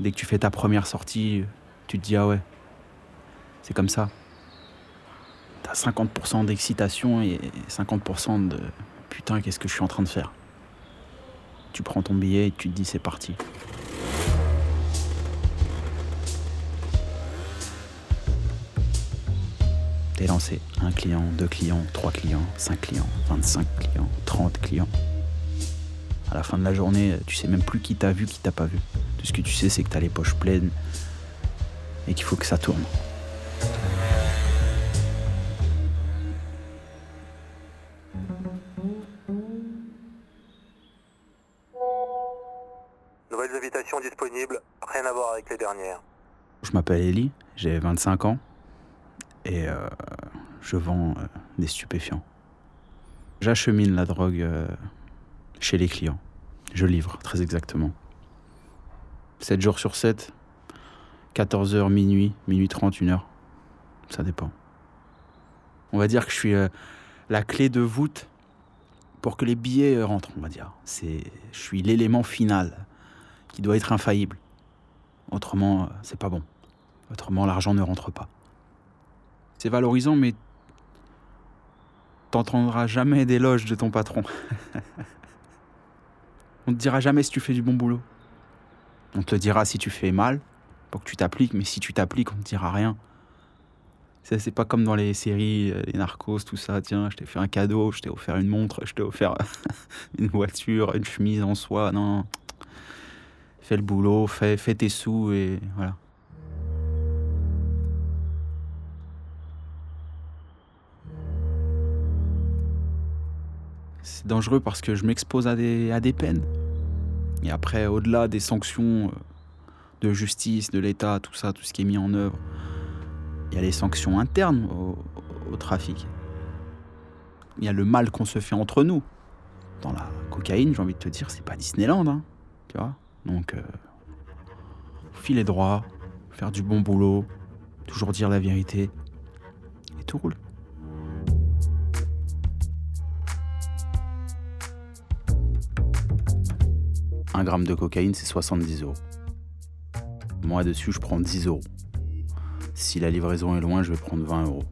Dès que tu fais ta première sortie, tu te dis ah ouais, c'est comme ça. T'as 50% d'excitation et 50% de putain, qu'est-ce que je suis en train de faire? Tu prends ton billet et tu te dis c'est parti. T'es lancé. Un client, deux clients, trois clients, cinq clients, 25 clients, 30 clients. À la fin de la journée, tu sais même plus qui t'a vu, qui t'a pas vu. Tout ce que tu sais, c'est que t'as les poches pleines et qu'il faut que ça tourne. Nouvelles invitations disponibles, rien à voir avec les dernières. Je m'appelle Ellie, j'ai 25 ans et euh, je vends euh, des stupéfiants. J'achemine la drogue euh, chez les clients. Je livre, très exactement. 7 jours sur 7, 14h, minuit, minuit 30, 1h. Ça dépend. On va dire que je suis la clé de voûte pour que les billets rentrent, on va dire. C'est, je suis l'élément final qui doit être infaillible. Autrement, c'est pas bon. Autrement, l'argent ne rentre pas. C'est valorisant, mais t'entendras jamais d'éloges de ton patron. On te dira jamais si tu fais du bon boulot. On te dira si tu fais mal, pour que tu t'appliques, mais si tu t'appliques, on te dira rien. C'est pas comme dans les séries, euh, les narcos, tout ça. Tiens, je t'ai fait un cadeau, je t'ai offert une montre, je t'ai offert une voiture, une chemise en soie. Non. Fais le boulot, fais tes sous et voilà. C'est dangereux parce que je m'expose à des, à des peines. Et après, au-delà des sanctions euh, de justice, de l'État, tout ça, tout ce qui est mis en œuvre, il y a les sanctions internes au, trafic. Il y a le mal qu'on se fait entre nous. Dans la cocaïne, j'ai envie de te dire, c'est pas Disneyland, hein, tu vois. Donc, euh, filer droit, faire du bon boulot, toujours dire la vérité, et tout roule. Un gramme de cocaïne, c'est 70 euros. Moi, dessus, je prends 10 euros. Si la livraison est loin, je vais prendre 20 euros.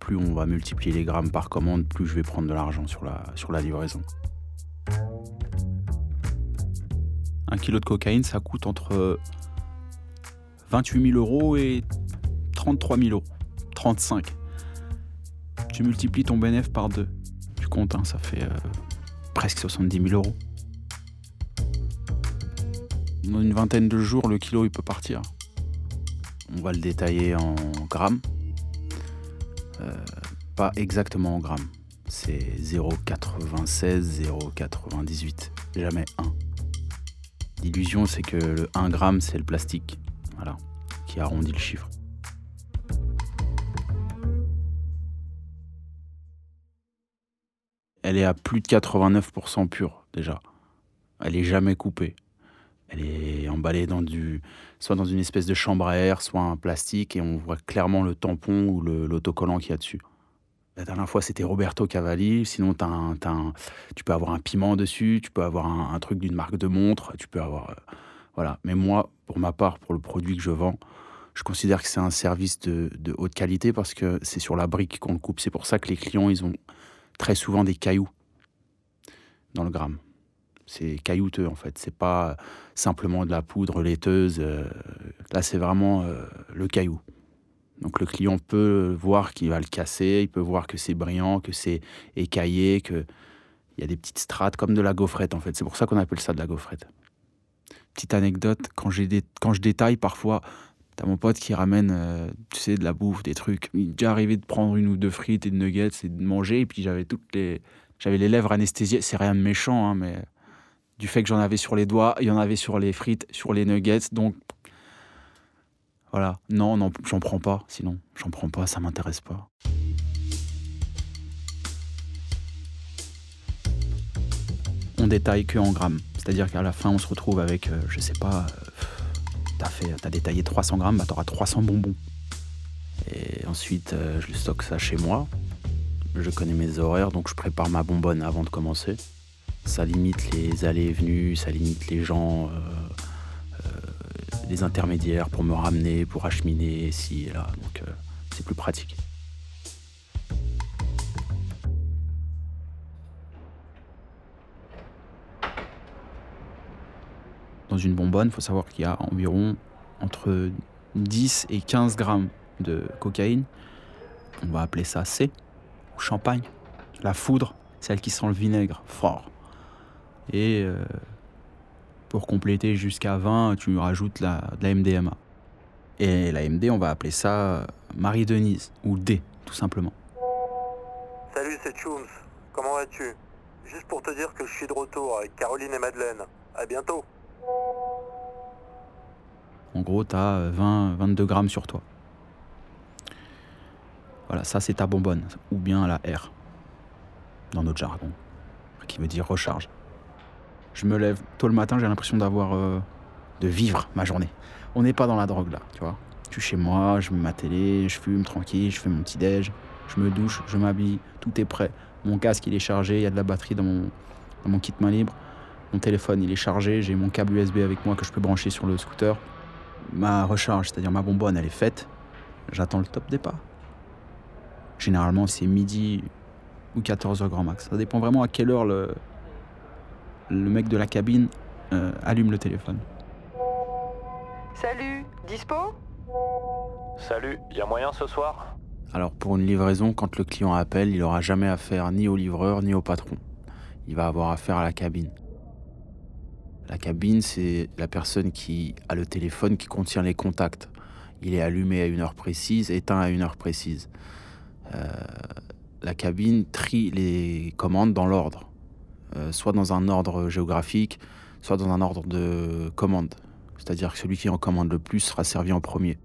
Plus on va multiplier les grammes par commande, plus je vais prendre de l'argent sur la, sur la livraison. Un kilo de cocaïne, ça coûte entre 28 000 euros et 33 000 euros. 35. Tu multiplies ton bénéfice par deux. Tu comptes, hein, ça fait euh, presque 70 000 euros. Dans une vingtaine de jours, le kilo il peut partir. On va le détailler en grammes. Euh, pas exactement en grammes. C'est 0,96, 0,98. Jamais 1. L'illusion, c'est que le 1 gramme, c'est le plastique. Voilà. Qui arrondit le chiffre. Elle est à plus de 89% pure déjà. Elle est jamais coupée. Elle est emballée dans du, soit dans une espèce de chambre à air, soit un plastique, et on voit clairement le tampon ou l'autocollant qu'il y a dessus. La dernière fois, c'était Roberto Cavalli. Sinon, tu peux avoir un piment dessus, tu peux avoir un, truc d'une marque de montre, tu peux avoir. Euh, voilà. Mais moi, pour ma part, pour le produit que je vends, je considère que c'est un service de, de, haute qualité parce que c'est sur la brique qu'on le coupe. C'est pour ça que les clients, ils ont très souvent des cailloux dans le gramme. C'est caillouteux en fait. C'est pas simplement de la poudre laiteuse. Euh, là, c'est vraiment euh, le caillou. Donc le client peut voir qu'il va le casser, il peut voir que c'est brillant, que c'est écaillé, qu'il y a des petites strates comme de la gaufrette en fait. C'est pour ça qu'on appelle ça de la gaufrette. Petite anecdote, quand, quand je détaille parfois, t'as mon pote qui ramène, euh, tu sais, de la bouffe, des trucs. Il est déjà arrivé de prendre une ou deux frites et de nuggets et de manger, et puis j'avais toutes les, j'avais les lèvres anesthésiées. C'est rien de méchant, hein, mais du fait que j'en avais sur les doigts, il y en avait sur les frites, sur les nuggets. Donc voilà, non, non, j'en prends pas. Sinon, j'en prends pas, ça m'intéresse pas. On détaille que en grammes, c'est-à-dire qu'à la fin, on se retrouve avec, euh, je sais pas, euh, t'as détaillé 300 grammes, bah t'auras 300 bonbons. Et ensuite, euh, je stocke ça chez moi. Je connais mes horaires, donc je prépare ma bonbonne avant de commencer ça limite les allées et venues, ça limite les gens. Euh, euh, des intermédiaires pour me ramener, pour acheminer ici et là. Donc euh, c'est plus pratique. Dans une bonbonne, il faut savoir qu'il y a environ entre 10 et 15 grammes de cocaïne. On va appeler ça C, ou champagne. La foudre, celle qui sent le vinaigre fort. Et euh, pour compléter jusqu'à 20, tu rajoutes la, de la MDMA. Et la MD, on va appeler ça Marie-Denise, ou D, tout simplement. Salut, c'est Chooms. Comment vas-tu? Juste pour te dire que je suis de retour avec Caroline et Madeleine. À bientôt. En gros, tu as 20, 22 grammes sur toi. Voilà, ça c'est ta bonbonne, ou bien la R, dans notre jargon, qui veut dire recharge. Je me lève tôt le matin, j'ai l'impression d'avoir. euh, de vivre ma journée. On n'est pas dans la drogue là, tu vois. Je suis chez moi, je mets ma télé, je fume tranquille, je fais mon petit déj, je me douche, je m'habille, tout est prêt. Mon casque il est chargé, il y a de la batterie dans mon, dans mon kit main libre. Mon téléphone il est chargé, j'ai mon câble USB avec moi que je peux brancher sur le scooter. Ma recharge, c'est-à-dire ma bonbonne, elle est faite. J'attends le top départ. Généralement, c'est midi ou 14h grand max. Ça dépend vraiment à quelle heure le, le mec de la cabine euh, allume le téléphone. Salut, dispo? Salut, y a moyen ce soir? Alors pour une livraison, quand le client appelle, il n'aura jamais affaire ni au livreur ni au patron. Il va avoir affaire à la cabine. La cabine, c'est la personne qui a le téléphone qui contient les contacts. Il est allumé à une heure précise, éteint à une heure précise. Euh, la cabine trie les commandes dans l'ordre, Euh, soit dans un ordre géographique, soit dans un ordre de commande. C'est-à-dire que celui qui en commande le plus sera servi en premier.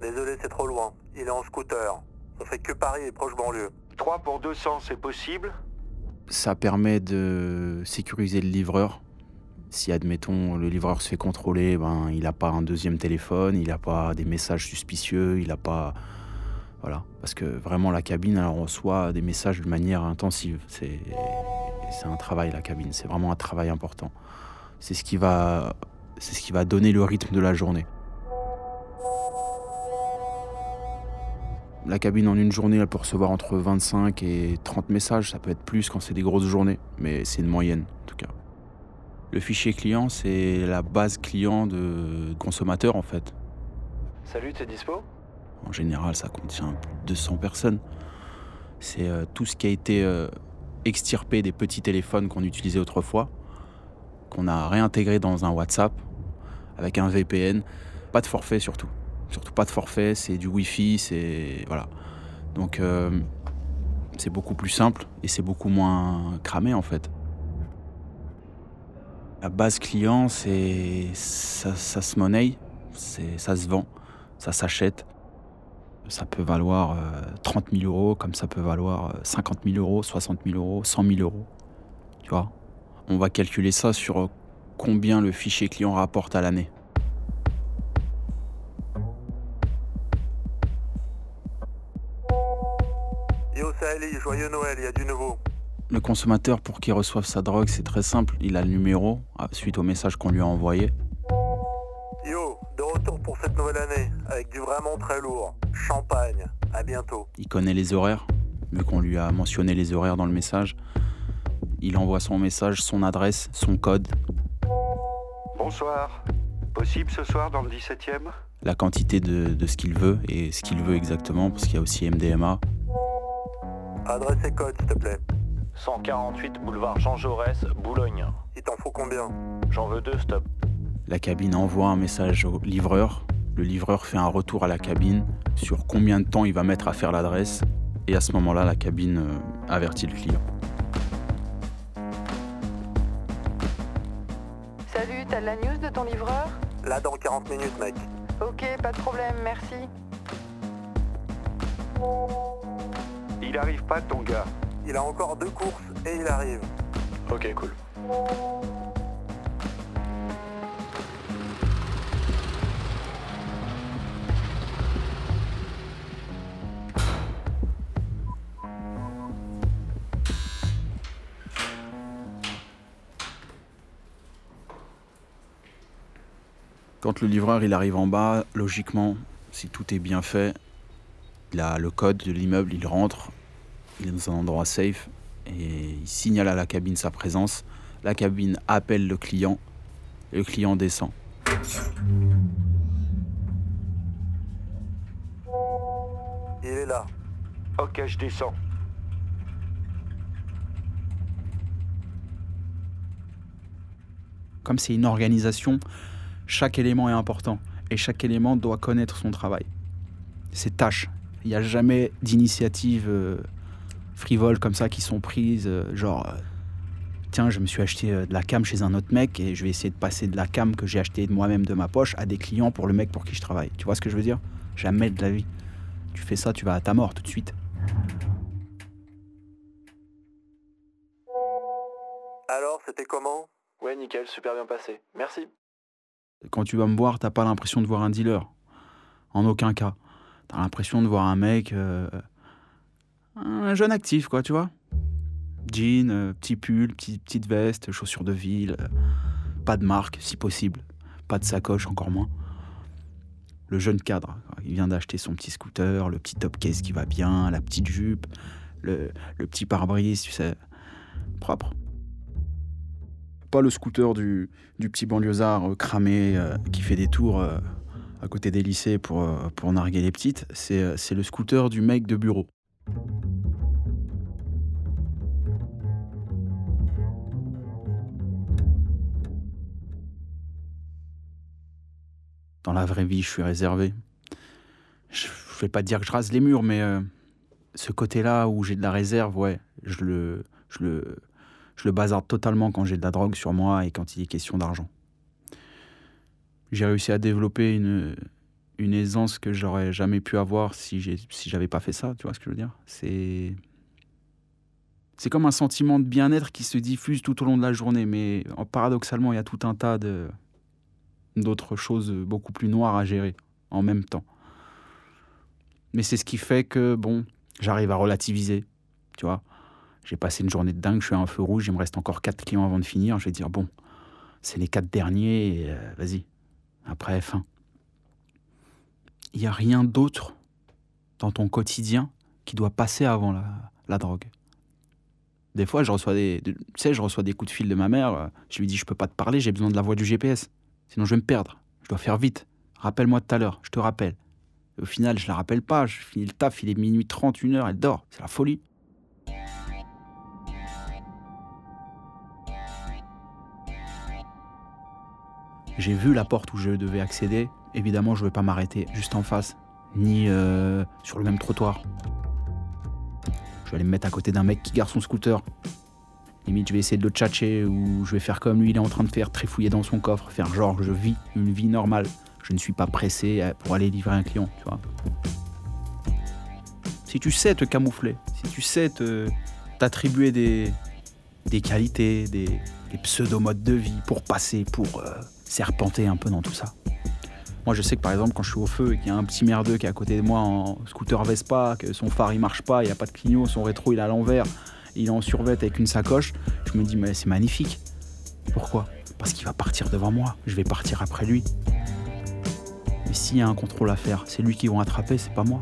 Désolé, c'est trop loin. Il est en scooter. On fait que Paris et proche banlieue. 3 pour 200, c'est possible? Ça permet de sécuriser le livreur. Si, admettons, le livreur se fait contrôler, ben, il n'a pas un deuxième téléphone, il n'a pas des messages suspicieux, il n'a pas. Parce que vraiment, la cabine, reçoit des messages de manière intensive. C'est un travail, la cabine. C'est vraiment un travail important. C'est ce qui va. C'est ce qui va donner le rythme de la journée. La cabine en une journée, elle peut recevoir entre 25 et 30 messages. Ça peut être plus quand c'est des grosses journées, mais c'est une moyenne en tout cas. Le fichier client, c'est la base client de consommateurs en fait. Salut, t'es dispo? En général, ça contient plus de 200 personnes. C'est euh, tout ce qui a été euh, extirpé des petits téléphones qu'on utilisait autrefois, qu'on a réintégré dans un WhatsApp avec un VPN. Pas de forfait surtout. Surtout pas de forfait, c'est du Wi-Fi, c'est. Voilà. Donc euh, c'est beaucoup plus simple et c'est beaucoup moins cramé en fait. La base client, c'est. Ça, ça se monnaie, ça se vend, ça s'achète. Ça peut valoir euh, 30 000 euros, comme ça peut valoir euh, 50 000 euros, 60 000 euros, 100 000 euros. Tu vois? On va calculer ça sur euh, combien le fichier client rapporte à l'année. Yo, joyeux Noël, il y a du nouveau. Le consommateur, pour qu'il reçoive sa drogue, c'est très simple. Il a le numéro ah, suite au message qu'on lui a envoyé. Vraiment très lourd. Champagne. À bientôt. Il connaît les horaires, vu qu'on lui a mentionné les horaires dans le message. Il envoie son message, son adresse, son code, Bonsoir. Possible ce soir dans le 17 e la quantité de, de ce qu'il veut et ce qu'il veut exactement, parce qu'il y a aussi MDMA. Adresse et code, s'il te plaît. 148 boulevard Jean Jaurès, Boulogne. Il t'en faut combien? J'en veux deux, stop. La cabine envoie un message au livreur. Le livreur fait un retour à la cabine sur combien de temps il va mettre à faire l'adresse. Et à ce moment-là, la cabine euh, avertit le client. Salut, t'as de la news de ton livreur? Là, dans 40 minutes, mec. Ok, pas de problème, merci. Il arrive pas ton gars. Il a encore deux courses et il arrive. Ok, cool. Quand le livreur il arrive en bas, logiquement, si tout est bien fait, il a le code de l'immeuble, il rentre, il est dans un endroit safe et il signale à la cabine sa présence. La cabine appelle le client et le client descend. Il est là. Ok, je descends. Comme c'est une organisation, chaque élément est important et chaque élément doit connaître son travail. Ses tâches. Il n'y a jamais d'initiatives euh, frivoles comme ça qui sont prises, euh, genre euh, tiens, je me suis acheté euh, de la cam chez un autre mec et je vais essayer de passer de la cam que j'ai acheté de moi-même de ma poche à des clients pour le mec pour qui je travaille. Tu vois ce que je veux dire? Jamais de la vie. Tu fais ça, tu vas à ta mort tout de suite. Alors, c'était comment? Ouais, nickel, super bien passé. Merci. Quand tu vas me voir, t'as pas l'impression de voir un dealer. En aucun cas. T'as l'impression de voir un mec. euh, un jeune actif, quoi, tu vois. Jean, euh, petit pull, petit- petite veste, chaussures de ville. euh, pas de marque, si possible. Pas de sacoche, encore moins. Le jeune cadre. Il vient d'acheter son petit scooter, le petit top case qui va bien, la petite jupe, le, le petit pare-brise, tu sais. Propre. Pas le scooter du, petit banlieusard euh, cramé euh, qui fait des tours euh, à côté des lycées pour, pour narguer les petites. C'est le scooter du mec de bureau. Dans la vraie vie, je suis réservé. Je je vais pas dire que je rase les murs, mais ce côté-là où j'ai de la réserve, ouais, je le, je le bazarde totalement quand j'ai de la drogue sur moi et quand il est question d'argent. J'ai réussi à développer une, aisance que j'aurais jamais pu avoir si j'ai si j'avais pas fait ça, tu vois ce que je veux dire? C'est c'est comme un sentiment de bien-être qui se diffuse tout au long de la journée, mais paradoxalement, il y a tout un tas de d'autres choses beaucoup plus noires à gérer en même temps. Mais c'est ce qui fait que bon, j'arrive à relativiser, tu vois? J'ai passé une journée de dingue, je suis à un feu rouge, il me reste encore quatre clients avant de finir. Je vais dire, bon, c'est les quatre derniers, euh, vas-y, après, fin. Il n'y a rien d'autre dans ton quotidien qui doit passer avant la, drogue. Des fois, je reçois des, de- sais, je reçois des coups de fil de ma mère. euh, Je lui dis, je peux pas te parler, j'ai besoin de la voix du GPS. Sinon, je vais me perdre. Je dois faire vite. Rappelle-moi tout à l'heure, je te rappelle. Au final, je la rappelle pas. Je finis le taf, il est minuit 30, une heure, elle dort. C'est la folie. J'ai vu la porte où je devais accéder. Évidemment, je ne vais pas m'arrêter juste en face, ni euh, sur le même trottoir. Je vais aller me mettre à côté d'un mec qui gare son scooter. Limite, je vais essayer de le tchatcher ou je vais faire comme lui, il est en train de faire, trifouiller dans son coffre, faire genre je vis une vie normale. Je ne suis pas pressé euh, pour aller livrer un client, tu vois. Si tu sais te camoufler, si tu sais t'attribuer des, des qualités, des, des pseudo-modes de vie pour passer, pour euh, serpenter un peu dans tout ça. Moi, je sais que par exemple, quand je suis au feu et qu'il y a un petit merdeux qui est à côté de moi en scooter Vespa, que son phare il marche pas, il n'y a pas de clignot, son rétro il est à l'envers, il est en survêt avec une sacoche, je me dis, mais c'est magnifique. Pourquoi? Parce qu'il va partir devant moi, je vais partir après lui. Mais s'il y a un contrôle à faire, c'est lui qui vont attraper, c'est pas moi.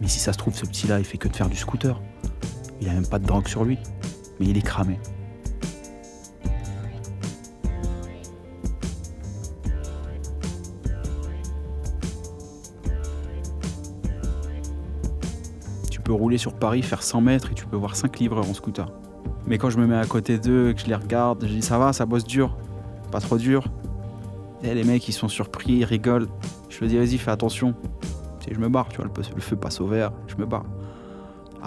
Mais si ça se trouve, ce petit-là, il fait que de faire du scooter. Il a même pas de drogue sur lui. Mais il est cramé. Tu peux rouler sur Paris, faire 100 mètres et tu peux voir 5 livreurs en scooter. Mais quand je me mets à côté d'eux et que je les regarde, je dis ça va, ça bosse dur. Pas trop dur. Et les mecs, ils sont surpris, ils rigolent. Je leur dis vas-y, fais attention. Je me barre, tu vois, le feu passe au vert, je me barre.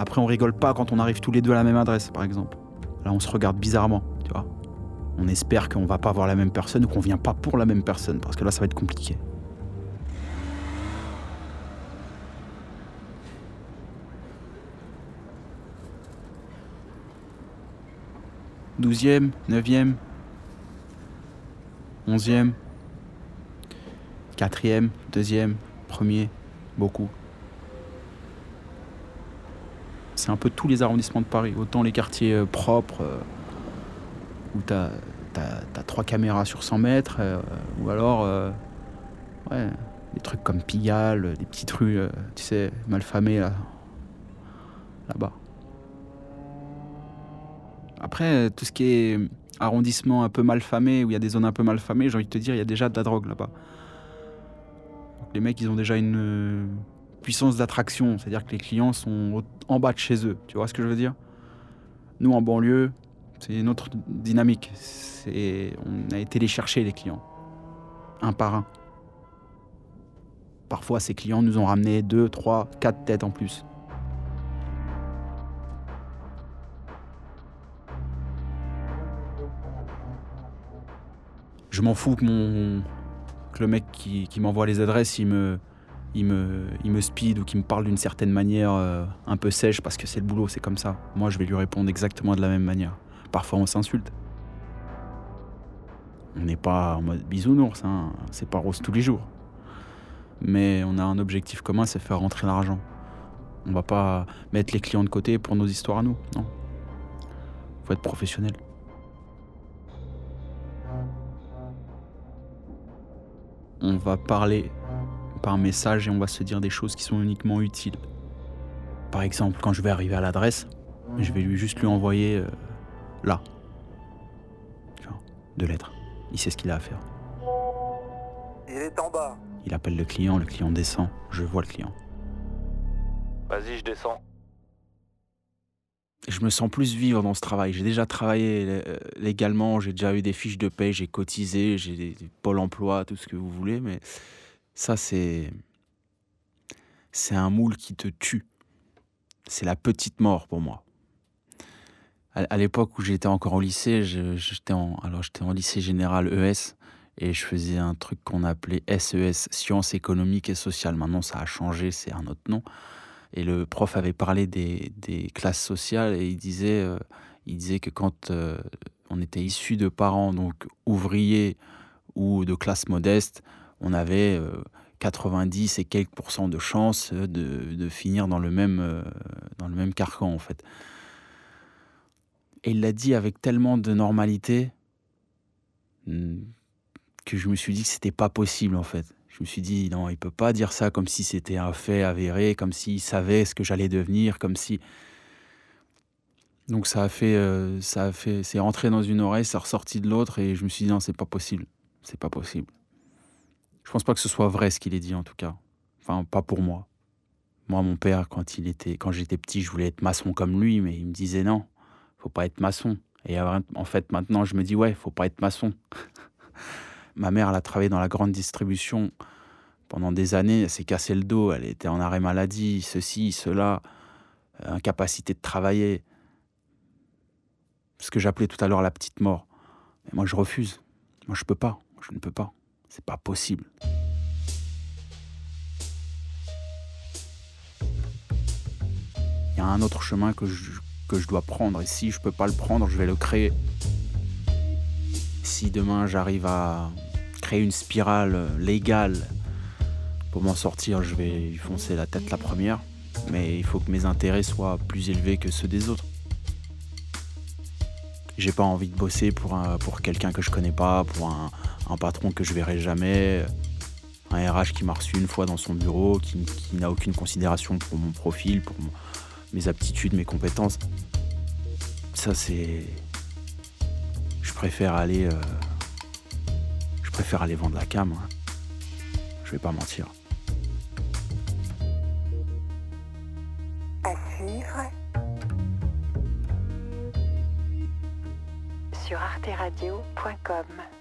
Après, on rigole pas quand on arrive tous les deux à la même adresse, par exemple. Là, on se regarde bizarrement, tu vois. On espère qu'on va pas voir la même personne ou qu'on vient pas pour la même personne, parce que là, ça va être compliqué. Douzième, neuvième, onzième, quatrième, deuxième, premier, beaucoup. C'est un peu tous les arrondissements de Paris, autant les quartiers euh, propres, euh, où tu as, trois caméras sur 100 mètres, euh, ou alors des trucs comme Pigalle, des petites rues, tu sais, malfamées là, là-bas. Après, tout ce qui est arrondissement un peu malfamé, où il y a des zones un peu malfamées, j'ai envie de te dire, il y a déjà de la drogue là-bas. Les mecs, ils ont déjà une puissance d'attraction, c'est-à-dire que les clients sont en bas de chez eux, tu vois ce que je veux dire? Nous, en banlieue, c'est une autre dynamique. On a été les chercher, les clients, un par un. Parfois, ces clients nous ont ramené deux, trois, quatre têtes en plus. Je m'en fous que, mon, que le mec qui, qui m'envoie les adresses, il me, il me, il me speed ou qu'il me parle d'une certaine manière euh, un peu sèche parce que c'est le boulot, c'est comme ça. Moi, je vais lui répondre exactement de la même manière. Parfois, on s'insulte. On n'est pas en mode bisounours, hein. c'est pas rose tous les jours. Mais on a un objectif commun, c'est faire rentrer l'argent. On va pas mettre les clients de côté pour nos histoires à nous, non. Faut être professionnel. On va parler par message et on va se dire des choses qui sont uniquement utiles. Par exemple, quand je vais arriver à l'adresse, je vais lui juste lui envoyer euh, là. Deux lettres. Il sait ce qu'il a à faire. Il est en bas. Il appelle le client, le client descend. Je vois le client. Vas-y, je descends. Je me sens plus vivre dans ce travail. J'ai déjà travaillé euh, légalement, j'ai déjà eu des fiches de paie, j'ai cotisé, j'ai des, des pôle emploi, tout ce que vous voulez, mais ça, c'est. C'est un moule qui te tue. C'est la petite mort pour moi. À, l'époque où j'étais encore au lycée, j'étais en, alors j'étais en lycée général ES et je faisais un truc qu'on appelait SES, e Sciences économiques et sociales. Maintenant, ça a changé, c'est un autre nom. Et le prof avait parlé des, classes sociales et il disait, euh, il disait que quand euh, on était issu de parents donc ouvriers ou de classe modeste, on avait 90 euh, et quelques pourcents de chances de, finir dans le, même, euh, dans le même carcan, en fait. Et il l'a dit avec tellement de normalité hmm, que je me suis dit que c'était pas possible, en fait. Je me suis dit, non, il peut pas dire ça comme si c'était un fait avéré, comme s'il savait ce que j'allais devenir, comme si. Donc ça a fait, euh, ça a fait, c'est rentré dans une oreille, c'est ressorti de l'autre, et je me suis dit non, c'est pas possible, c'est pas possible. Je pense pas que ce soit vrai ce qu'il est dit en tout cas. Enfin, pas pour moi. Moi, mon père, quand il était, quand j'étais petit, je voulais être maçon comme lui, mais il me disait non, faut pas être maçon. Et en fait, maintenant, je me dis ouais, faut pas être maçon. Ma mère, elle a travaillé dans la grande distribution pendant des années. Elle s'est cassé le dos, elle était en arrêt maladie, ceci, cela, euh, incapacité de travailler. Ce que j'appelais tout à l'heure la petite mort. Mais moi, je refuse. Moi, je peux pas. Je ne peux pas. C'est pas possible. Il y a un autre chemin que je, dois prendre et si je peux pas le prendre, je vais le créer. Si demain j'arrive à créer une spirale légale pour m'en sortir, je vais y foncer la tête la première. Mais il faut que mes intérêts soient plus élevés que ceux des autres. J'ai pas envie de bosser pour, pour quelqu'un que je connais pas, pour un, patron que je verrai jamais, un RH qui m'a reçu une fois dans son bureau, qui, n'a aucune considération pour mon profil, pour mes aptitudes, mes compétences. Ça, c'est. Je préfère aller. Euh, je préfère aller vendre la cam. Hein. Je vais pas mentir. Sur arteradio.com